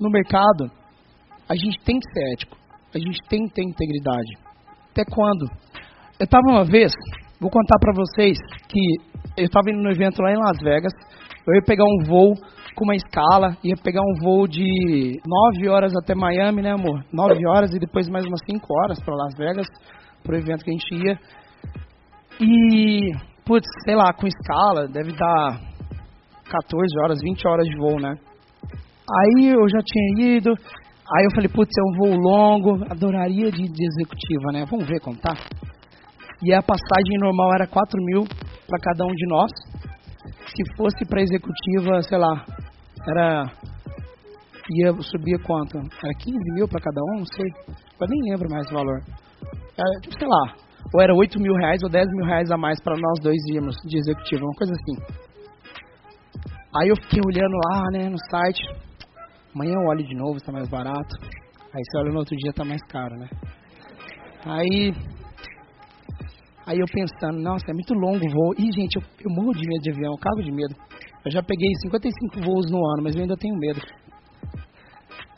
no mercado, a gente tem que ser ético. A gente tem que ter integridade. Até quando? Eu estava uma vez, vou contar para vocês que eu estava indo no evento lá em Las Vegas. Eu ia pegar um voo com uma escala, ia pegar um voo de 9 horas até Miami, né, amor? 9 horas e depois mais umas 5 horas para Las Vegas, pro evento que a gente ia. E, putz, sei lá, com escala, deve dar 14 horas, 20 horas de voo, né? Aí eu já tinha ido, aí eu falei, putz, é um voo longo, adoraria de, de executiva, né? Vamos ver como tá. E a passagem normal era 4 mil para cada um de nós. Se fosse para executiva, sei lá, era. ia subir quanto? Era 15 mil para cada um? Não sei. Eu nem lembro mais o valor. Era, tipo, sei lá, ou era 8 mil reais ou 10 mil reais a mais para nós dois irmos de executiva, uma coisa assim. Aí eu fiquei olhando lá, né, no site. Amanhã eu olho de novo, está mais barato. Aí você olha no outro dia, tá mais caro, né? Aí. Aí eu pensando, nossa, é muito longo o voo. Ih, gente, eu, eu morro de medo de avião, eu cago de medo. Eu já peguei 55 voos no ano, mas eu ainda tenho medo.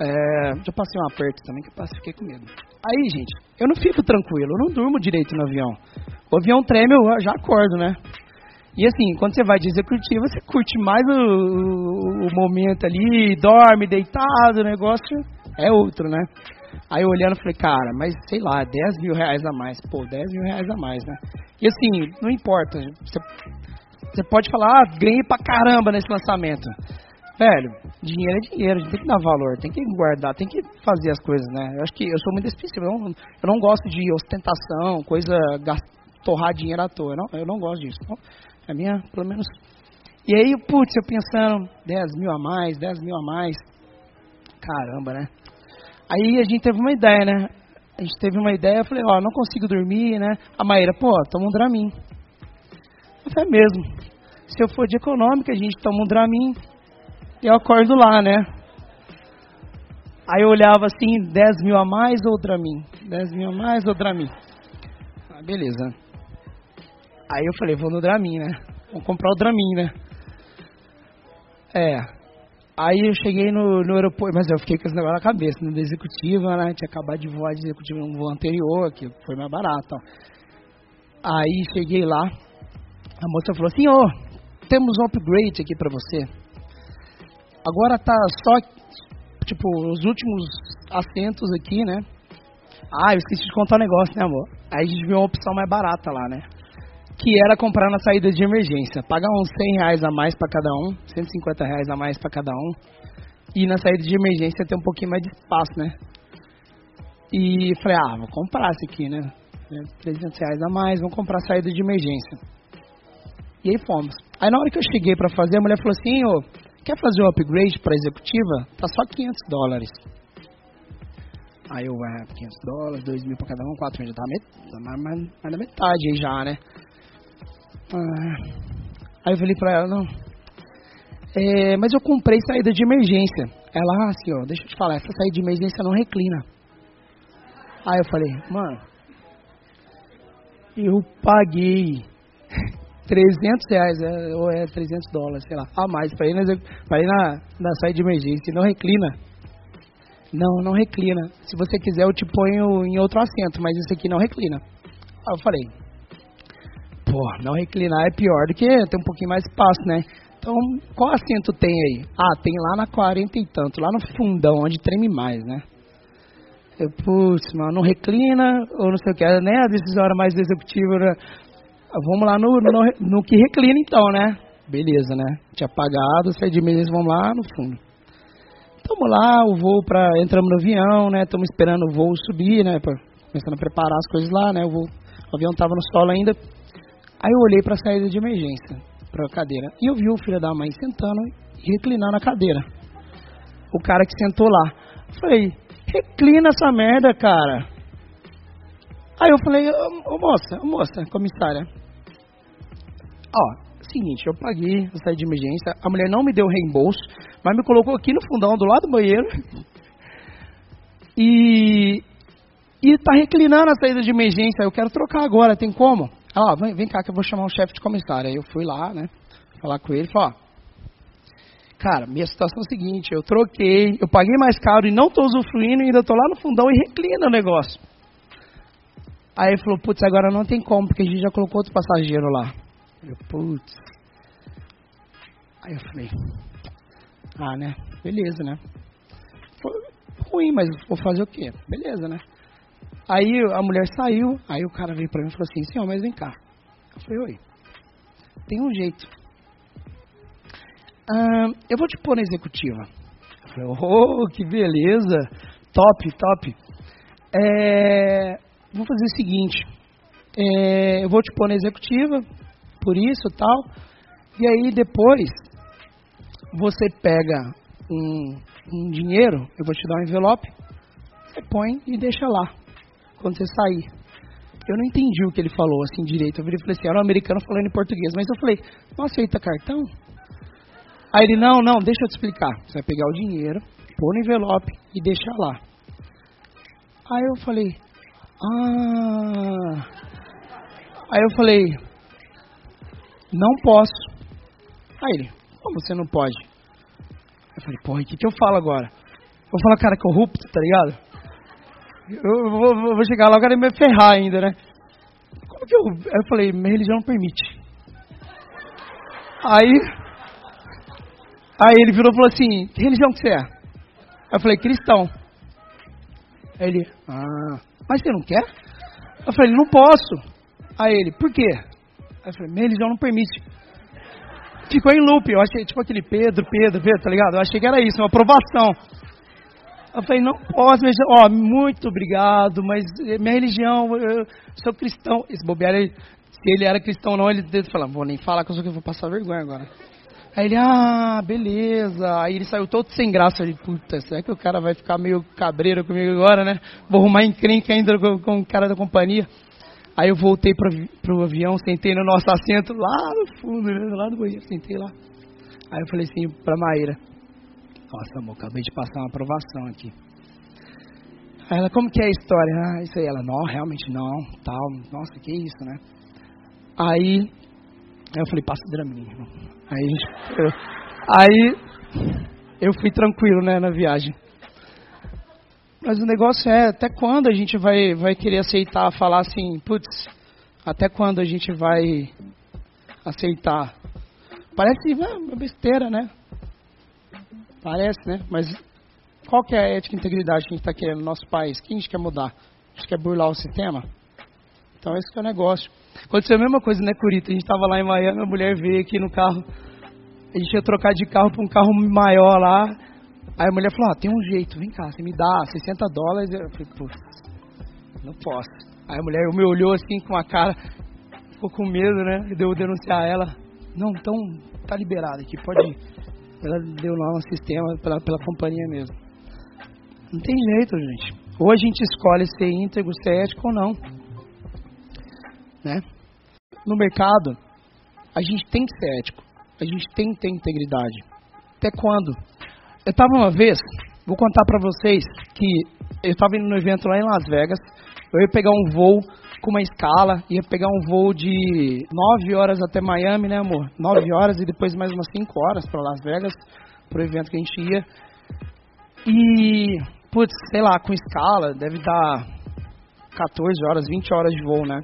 É, já passei um aperto também, que eu passei, fiquei com medo. Aí, gente, eu não fico tranquilo, eu não durmo direito no avião. O avião treme, eu já acordo, né? E assim, quando você vai de executivo, você curte mais o, o, o momento ali, dorme deitado, o negócio é outro, né? Aí olhando, falei, cara, mas sei lá, 10 mil reais a mais. Pô, 10 mil reais a mais, né? E assim, não importa. Você, você pode falar, ah, ganhei pra caramba nesse lançamento. Velho, dinheiro é dinheiro, a gente tem que dar valor, tem que guardar, tem que fazer as coisas, né? Eu acho que eu sou muito específico, eu não, eu não gosto de ostentação, coisa, torrar dinheiro à toa, eu não, eu não gosto disso. Então, a minha, pelo menos. E aí, putz, eu pensando, 10 mil a mais, 10 mil a mais. Caramba, né? Aí a gente teve uma ideia, né? A gente teve uma ideia, eu falei, ó, não consigo dormir, né? A Maíra, pô, toma um Dramin. Eu falei, é mesmo. Se eu for de econômica, a gente toma um Dramin e eu acordo lá, né? Aí eu olhava assim, 10 mil a mais ou Dramin? 10 mil a mais ou Dramin? Ah, beleza. Aí eu falei, vou no Dramin, né? Vou comprar o Dramin, né? É. Aí eu cheguei no, no aeroporto, mas eu fiquei com esse negócio na cabeça, no da executiva, né? Tinha acabado de voar de executiva no voo anterior, que foi mais barato. Ó. Aí cheguei lá, a moça falou oh, temos um upgrade aqui pra você. Agora tá só, tipo, os últimos assentos aqui, né? Ah, eu esqueci de contar um negócio, né, amor? Aí a gente viu uma opção mais barata lá, né? Que era comprar na saída de emergência. Pagar uns 100 reais a mais para cada um, 150 reais a mais para cada um. E na saída de emergência ter um pouquinho mais de espaço, né? E falei, ah, vou comprar esse aqui, né? 300 reais a mais, vamos comprar a saída de emergência. E aí fomos. Aí na hora que eu cheguei para fazer, a mulher falou assim, ô, quer fazer o um upgrade para executiva? Tá só 500 dólares. Aí eu, é, 500 dólares, 2 mil pra cada um, 4 mil, já tá, tá mais, mais, mais da metade aí já, né? Ah, aí eu falei pra ela, não. É, mas eu comprei saída de emergência. Ela, assim, ó, deixa eu te falar, essa saída de emergência não reclina. Aí eu falei, mano, eu paguei 300 reais, é, ou é 300 dólares, sei lá, a mais, pra ir, na, pra ir na, na saída de emergência, não reclina. Não, não reclina. Se você quiser, eu te ponho em outro assento, mas isso aqui não reclina. Aí eu falei, pô, não reclinar é pior do que ter um pouquinho mais espaço, né? Então, qual assento tem aí? Ah, tem lá na 40 e tanto, lá no fundão, onde treme mais, né? Eu, putz, mano, não reclina, ou não sei o que, né? A decisão era mais executiva, né? Vamos lá no, no, no, que reclina então, né? Beleza, né? Tinha pagado, saí de mês, vamos lá no fundo. Tamo lá, o voo pra. Entramos no avião, né? Estamos esperando o voo subir, né? Pra, começando a preparar as coisas lá, né? O, voo, o avião tava no solo ainda. Aí eu olhei para a saída de emergência, para a cadeira, e eu vi o filho da mãe sentando e reclinando a cadeira. O cara que sentou lá. Eu falei, reclina essa merda, cara. Aí eu falei, ô, ô moça, ô, moça, comissária. Ó, seguinte, eu paguei a saída de emergência, a mulher não me deu reembolso, mas me colocou aqui no fundão do lado do banheiro. E, e tá reclinando a saída de emergência. Eu quero trocar agora, tem como? Ó, vem, vem cá que eu vou chamar o chefe de comissário. Aí eu fui lá, né? Falar com ele, falou, ó, cara, minha situação é a seguinte, eu troquei, eu paguei mais caro e não estou usufruindo, e ainda estou lá no fundão e reclina o negócio. Aí ele falou, putz, agora não tem como, porque a gente já colocou outro passageiro lá. Eu, putz. Aí eu falei, ah, né, beleza, né. Foi ruim, mas vou fazer o quê? Beleza, né. Aí a mulher saiu, aí o cara veio pra mim e falou assim, senhor, mas vem cá. Eu falei, oi, tem um jeito. Ah, eu vou te pôr na executiva. Eu falei, oh, que beleza, top, top. É, vou fazer o seguinte, é, eu vou te pôr na executiva, por isso tal, e aí depois você pega um, um dinheiro, eu vou te dar um envelope, você põe e deixa lá, quando você sair. Eu não entendi o que ele falou, assim, direito. Eu falei assim, era um americano falando em português. Mas eu falei, não aceita cartão? Aí ele, não, não, deixa eu te explicar. Você vai pegar o dinheiro, pôr no envelope e deixar lá. Aí eu falei, ah. Aí eu falei, não posso. Aí ele, como você não pode? Eu falei, porra, o que, que eu falo agora? Vou falar cara corrupto, tá ligado? Eu vou, vou chegar lá, o cara me ferrar ainda, né? Como que eu. Eu falei, minha religião não permite. Aí. Aí ele virou e falou assim: Que religião que você é? Eu falei, cristão. Aí ele, ah, mas você não quer? Eu falei, não posso. Aí ele, por quê? Eu falei, minha religião não permite. Ficou em loop, eu achei, tipo aquele Pedro, Pedro, Pedro, tá ligado? Eu achei que era isso, uma aprovação. Eu falei, não posso, mas, ó, muito obrigado, mas minha religião, eu sou cristão. Esse bobear, ele, se ele era cristão ou não, ele falou, vou nem falar sou que eu vou passar vergonha agora. Aí ele, ah, beleza. Aí ele saiu todo sem graça. Eu puta, será que o cara vai ficar meio cabreiro comigo agora, né? Vou arrumar encrenca ainda com, com o cara da companhia. Aí eu voltei para pro avião, sentei no nosso assento lá no fundo, né, lá no banheiro, sentei lá. Aí eu falei assim pra Maíra, nossa, amor, acabei de passar uma aprovação aqui. Aí ela, como que é a história? Ah, isso aí. Ela, não, realmente não, tal. Nossa, que isso, né? Aí, eu falei, passa o Dramin, irmão. Aí, eu, aí, eu fui tranquilo, né, na viagem. Mas o negócio é, até quando a gente vai, vai querer aceitar, falar assim, putz, até quando a gente vai aceitar? Parece uma besteira, né? Parece, né? Mas qual que é a ética e integridade que a gente está querendo no nosso país? Quem a gente quer mudar? A gente quer burlar o sistema? Então esse é o negócio. Aconteceu a mesma coisa, né, Curita? A gente estava lá em Miami, a mulher veio aqui no carro. A gente ia trocar de carro para um carro maior lá. Aí a mulher falou, ah, tem um jeito, vem cá, você me dá 60 dólares. Eu falei, pô, não posso. Aí a mulher me olhou assim com a cara, ficou com medo, né? Deu denunciar ela. Não, então tá liberado aqui, pode ir. Ela deu lá um sistema pela, pela companhia mesmo. Não tem jeito, gente. Ou a gente escolhe ser íntegro, ser ético ou não. Né? No mercado, a gente tem que ser ético. A gente tem que ter integridade. Até quando? Eu estava uma vez, vou contar para vocês que eu estava indo no evento lá em Las Vegas. Eu ia pegar um voo com uma escala, ia pegar um voo de 9 horas até Miami, né, amor? 9 horas e depois mais umas 5 horas para Las Vegas, pro evento que a gente ia. E, putz, sei lá, com escala, deve dar 14 horas, 20 horas de voo, né?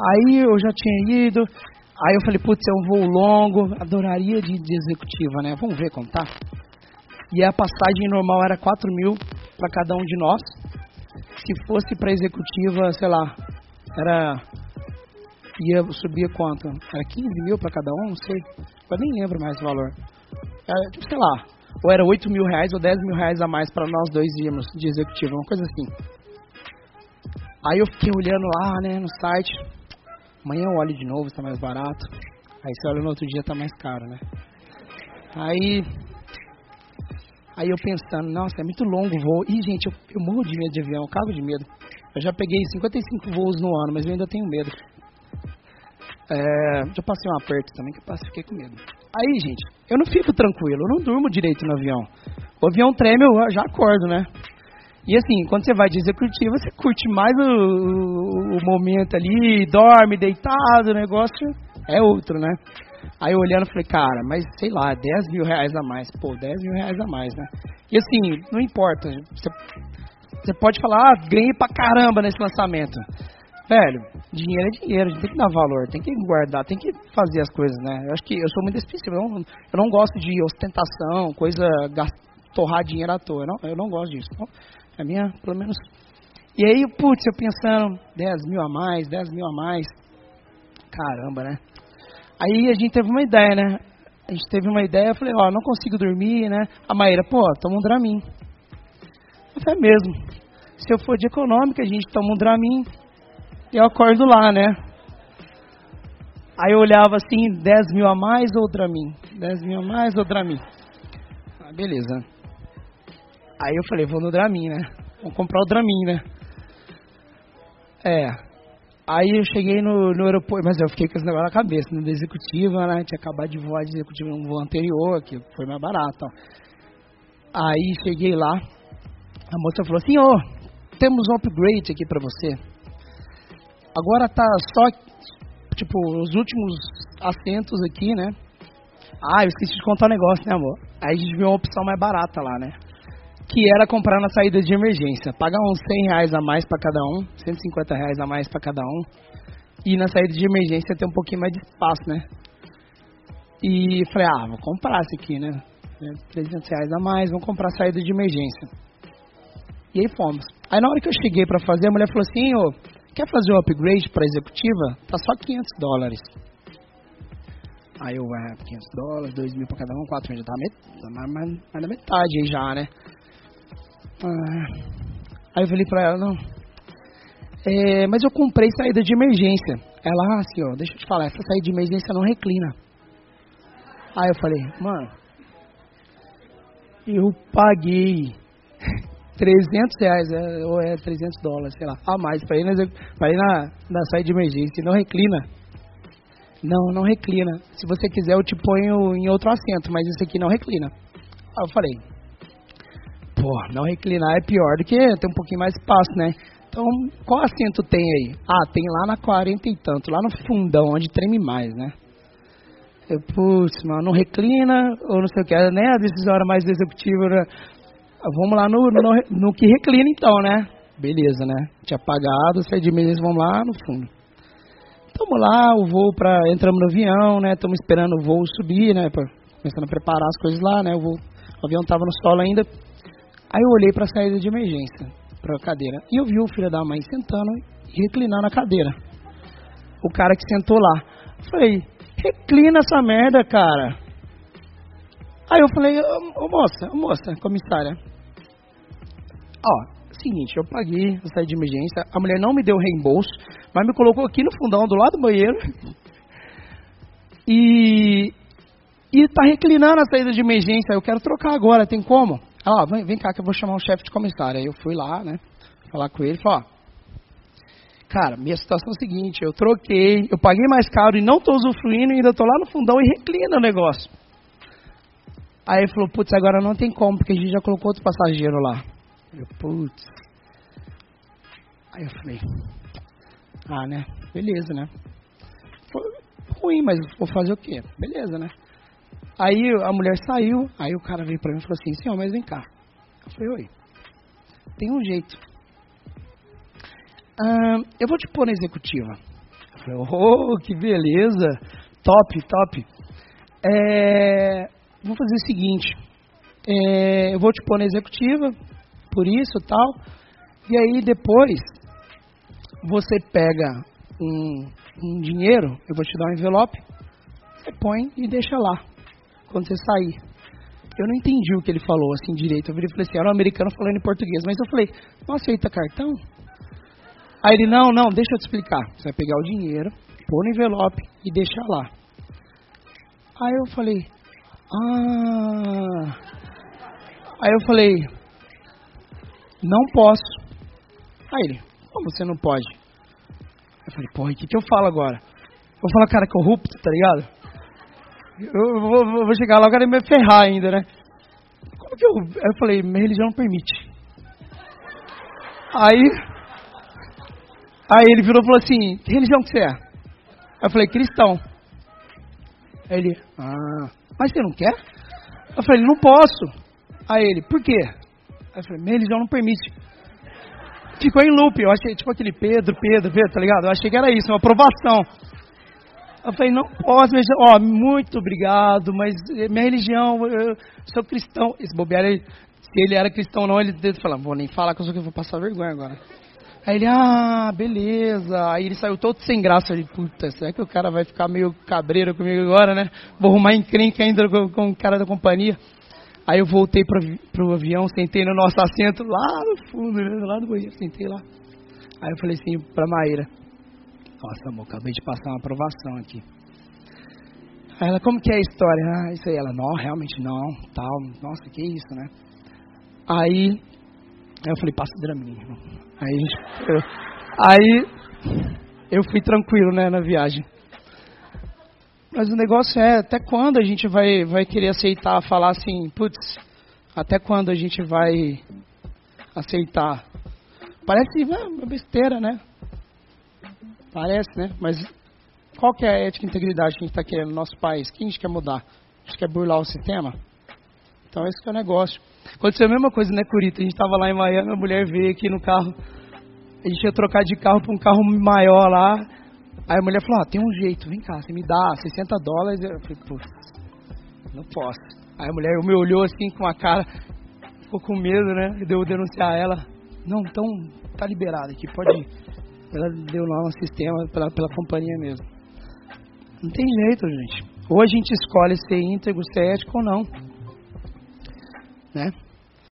Aí eu já tinha ido, aí eu falei, putz, é um voo longo, adoraria de, de executiva, né? Vamos ver como tá. E a passagem normal era 4 mil para cada um de nós. Se fosse para executiva, sei lá, era. ia subir quanto? Era 15 mil para cada um? Não sei. Eu nem lembro mais o valor. Era, tipo, sei lá. Ou era 8 mil reais ou 10 mil reais a mais para nós dois irmos de executivo, uma coisa assim. Aí eu fiquei olhando lá, né, no site. Amanhã eu olho de novo, está mais barato. Aí você olha no outro dia, tá mais caro, né? Aí Aí eu pensando, nossa, é muito longo o voo. Ih, gente, eu, eu morro de medo de avião, eu cago de medo. Eu já peguei 55 voos no ano, mas eu ainda tenho medo. É, já passei um aperto também que eu passei, fiquei com medo. Aí, gente, eu não fico tranquilo, eu não durmo direito no avião. O avião treme, eu já acordo, né? E assim, quando você vai de executivo, você curte mais o, o, o momento ali, dorme deitado, o negócio é outro, né? Aí olhando, falei, cara, mas sei lá, 10 mil reais a mais. Pô, 10 mil reais a mais, né? E assim, não importa. Você, você pode falar, ah, ganhei pra caramba nesse lançamento. Velho, dinheiro é dinheiro, a gente tem que dar valor, tem que guardar, tem que fazer as coisas, né? Eu acho que eu sou muito específico, eu não, eu não gosto de ostentação, coisa, torrar dinheiro à toa, eu não, eu não gosto disso. Então, é minha, pelo menos. E aí, putz, eu pensando, 10 mil a mais, 10 mil a mais. Caramba, né? Aí a gente teve uma ideia, né? A gente teve uma ideia, eu falei, ó, não consigo dormir, né? A Maíra, pô, toma um Dramin. Eu falei, é mesmo. Se eu for de econômica, a gente toma um Dramin e eu acordo lá, né? Aí eu olhava assim, 10 mil a mais ou Dramin? 10 mil a mais ou Dramin? Ah, beleza. Aí eu falei, vou no Dramin, né? Vou comprar o Dramin, né? É. Aí eu cheguei no, no aeroporto, mas eu fiquei com esse negócio na cabeça, no executiva, né? Tinha acabado de voar de executiva no voo anterior, que foi mais barato. Ó. Aí cheguei lá, a moça falou oh, temos um upgrade aqui pra você. Agora tá só, tipo, os últimos assentos aqui, né? Ah, eu esqueci de contar um negócio, né, amor? Aí a gente viu uma opção mais barata lá, né? Que era comprar na saída de emergência. Pagar uns 100 reais a mais para cada um, 150 reais a mais para cada um. E na saída de emergência ter um pouquinho mais de espaço, né? E falei, ah, vou comprar esse aqui, né? 300 reais a mais, vamos comprar a saída de emergência. E aí fomos. Aí na hora que eu cheguei para fazer, a mulher falou assim, ô, Quer fazer um upgrade para executiva? Tá só 500 dólares. Aí eu, é, 500 dólares, 2 mil para cada um, 4 mil, já tá, met, tá mais, mais, da metade aí já, né? Ah, aí eu falei pra ela, não. É, mas eu comprei saída de emergência. Ela, assim, ó, deixa eu te falar, essa saída de emergência não reclina. Aí eu falei, mano, eu paguei 300 reais, é, ou é 300 dólares, sei lá, a mais, para ir, na, pra ir na, na saída de emergência. Não reclina. Não, não reclina. Se você quiser, eu te ponho em outro assento, mas isso aqui não reclina. Aí eu falei, pô, não reclinar é pior do que ter um pouquinho mais espaço, né? Então, qual assento tem aí? Ah, tem lá na 40 e tanto, lá no fundão, onde treme mais, né? Eu, putz, não reclina, ou não sei o que, né? A decisão mais executiva, né? Vamos lá no, no, no, que reclina então, né? Beleza, né? Tinha pagado, sai de mês, vamos lá no fundo. Tamo lá, o voo para entramos no avião, né? Estamos esperando o voo subir, né? Pra, começando a preparar as coisas lá, né? O, voo, o avião tava no solo ainda. Aí eu olhei para a saída de emergência, para a cadeira, e eu vi o filho da mãe sentando e reclinando a cadeira. O cara que sentou lá. Falei, reclina essa merda, cara. Aí eu falei, ô moça, ô, moça, comissária, Ó, seguinte, eu paguei, eu saí de emergência, a mulher não me deu reembolso, mas me colocou aqui no fundão, do lado do banheiro. E, tá reclinando a saída de emergência, eu quero trocar agora, tem como? Ah, vem, vem cá que eu vou chamar o chefe de comissário. Aí eu fui lá, né, falar com ele, falou, ó, cara, minha situação é a seguinte, eu troquei, eu paguei mais caro e não tô usufruindo, ainda tô lá no fundão e reclina o negócio. Aí ele falou, putz, agora não tem como, porque a gente já colocou outro passageiro lá. Eu, putz. Aí eu falei, ah, né? Beleza, né? Foi ruim, mas vou fazer o quê? Beleza, né? Aí a mulher saiu, aí o cara veio pra mim e falou assim, senhor, mas vem cá. Eu falei, oi, tem um jeito. Ah, eu vou te pôr na executiva. Eu falei, oh, que beleza. Top, top. É, vou fazer o seguinte. É, eu vou te pôr na executiva, por isso tal. E aí depois você pega um, um dinheiro, eu vou te dar um envelope, você põe e deixa lá, quando você sair. Eu não entendi o que ele falou assim direito. Eu falei assim, era um americano falando em português. Mas eu falei, não aceita cartão? Aí ele, não, não, deixa eu te explicar. Você vai pegar o dinheiro, pôr no envelope e deixar lá. Aí eu falei, ah. Aí eu falei, não posso. Aí ele, como você não pode? Eu falei, porra, o que, que eu falo agora? Vou falar cara corrupto, tá ligado? Eu vou, vou chegar lá, o cara me ferrar ainda, né? Como que eu. Aí eu falei, minha religião não permite. Aí. Aí ele virou e falou assim: que religião que você é? Aí eu falei, cristão. Aí ele, ah, mas você não quer? Eu falei, não posso. Aí ele, por quê? Eu falei, religião não permite. Ficou em loop, eu achei, tipo aquele Pedro, Pedro, Pedro, tá ligado? Eu achei que era isso, uma aprovação. Eu falei, não posso, mas, ó, muito obrigado, mas minha religião, eu sou cristão. Esse bobear, ele, se ele era cristão ou não, ele falou, vou nem falar que eu sou que eu vou passar vergonha agora. Aí ele, ah, beleza. Aí ele saiu todo sem graça. Ele, puta, será que o cara vai ficar meio cabreiro comigo agora, né? Vou arrumar encrenca ainda com, com o cara da companhia. Aí eu voltei para pro avião, sentei no nosso assento lá no fundo, né, lá do banheiro, sentei lá. Aí eu falei assim pra Maíra, nossa amor, acabei de passar uma aprovação aqui. Aí ela, como que é a história? Ah, isso aí. Ela, não, realmente não, tal, nossa, que isso, né? Aí eu falei, passa o draminha, irmão. Aí, eu, aí eu fui tranquilo, né, na viagem. Mas o negócio é, até quando a gente vai, vai querer aceitar, falar assim, putz, até quando a gente vai aceitar? Parece uma besteira, né? Parece, né? Mas qual que é a ética e integridade que a gente está querendo no nosso país? Quem a gente quer mudar? A gente quer burlar o sistema? Então esse é o negócio. Aconteceu a mesma coisa, né, Curita? A gente estava lá em Miami, a mulher veio aqui no carro. A gente ia trocar de carro para um carro maior lá. Aí a mulher falou, ah, tem um jeito, vem cá, você me dá 60 dólares. Eu falei, pô, não posso. Aí a mulher me olhou assim com a cara, ficou com medo, né? Deu eu denunciar ela. Não, então tá liberado aqui, pode ir. Ela deu lá um sistema pela, pela companhia mesmo. Não tem jeito, gente. Ou a gente escolhe ser íntegro, ser ético ou não. Né?